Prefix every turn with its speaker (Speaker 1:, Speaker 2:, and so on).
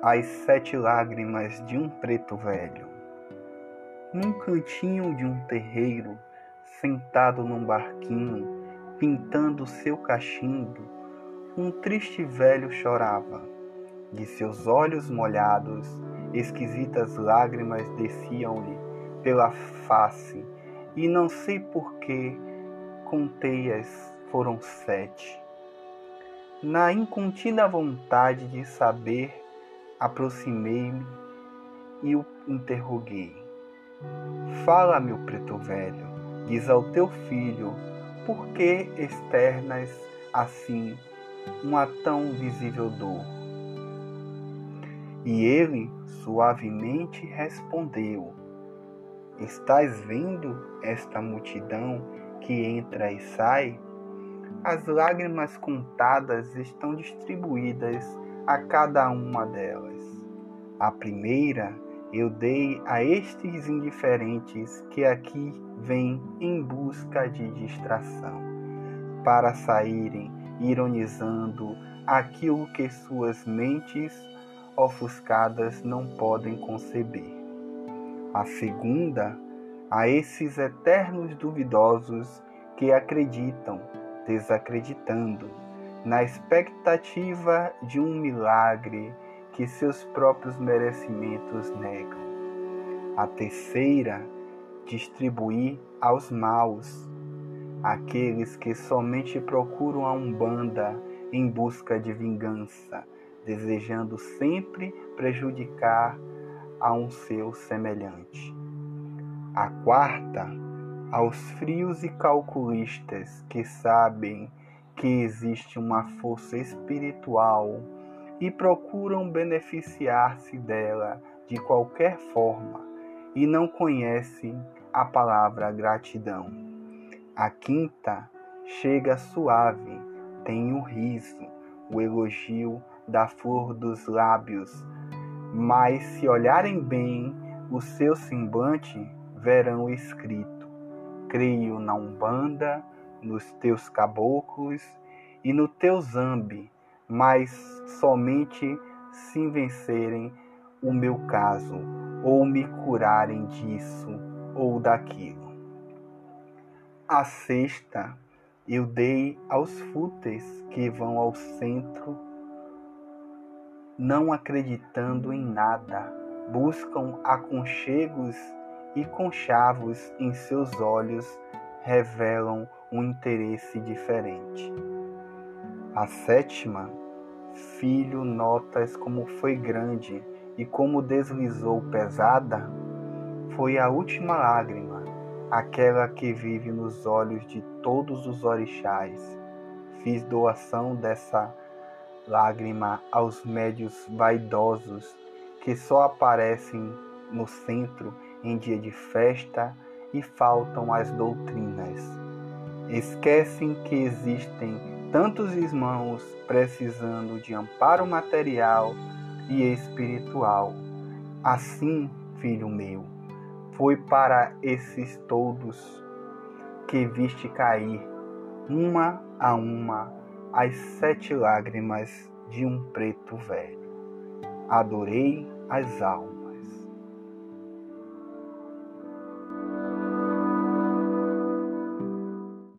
Speaker 1: as sete lágrimas de um preto velho. Num cantinho de um terreiro, sentado num barquinho, pintando seu cachimbo, um triste velho chorava. De seus olhos molhados, esquisitas lágrimas desciam-lhe pela face, e não sei por que contei-as foram sete. Na incontida vontade de saber, aproximei-me e o interroguei. Fala, meu preto velho, diz ao teu filho, por que externas assim uma tão visível dor? E ele suavemente respondeu: Estás vendo esta multidão que entra e sai? As lágrimas contadas estão distribuídas a cada uma delas. A primeira eu dei a estes indiferentes que aqui vêm em busca de distração, para saírem ironizando aquilo que suas mentes ofuscadas não podem conceber. A segunda, a esses eternos duvidosos que acreditam desacreditando, na expectativa de um milagre que seus próprios merecimentos negam. A terceira, distribuir aos maus, aqueles que somente procuram a Umbanda em busca de vingança, desejando sempre prejudicar a um seu semelhante. A quarta, aos frios e calculistas que sabem que existe uma força espiritual e procuram beneficiar-se dela de qualquer forma e não conhecem a palavra gratidão. A quinta chega suave, tem o riso, o elogio da flor dos lábios, mas se olharem bem o seu semblante, verão escrito creio na Umbanda, nos teus caboclos e no teu zambi, mas somente se vencerem o meu caso, ou me curarem disso ou daquilo. A sexta eu dei aos fúteis que vão ao centro, não acreditando em nada, buscam aconchegos e conchavos em seus olhos revelam um interesse diferente. A sétima, filho, notas como foi grande e como deslizou pesada, foi a última lágrima, aquela que vive nos olhos de todos os orixás. Fiz doação dessa lágrima aos médios vaidosos que só aparecem no centro em dia de festa e faltam as doutrinas. Esquecem que existem tantos irmãos precisando de amparo material e espiritual. Assim, filho meu, foi para esses todos que viste cair, uma a uma, as sete lágrimas de um preto velho. Adorei as almas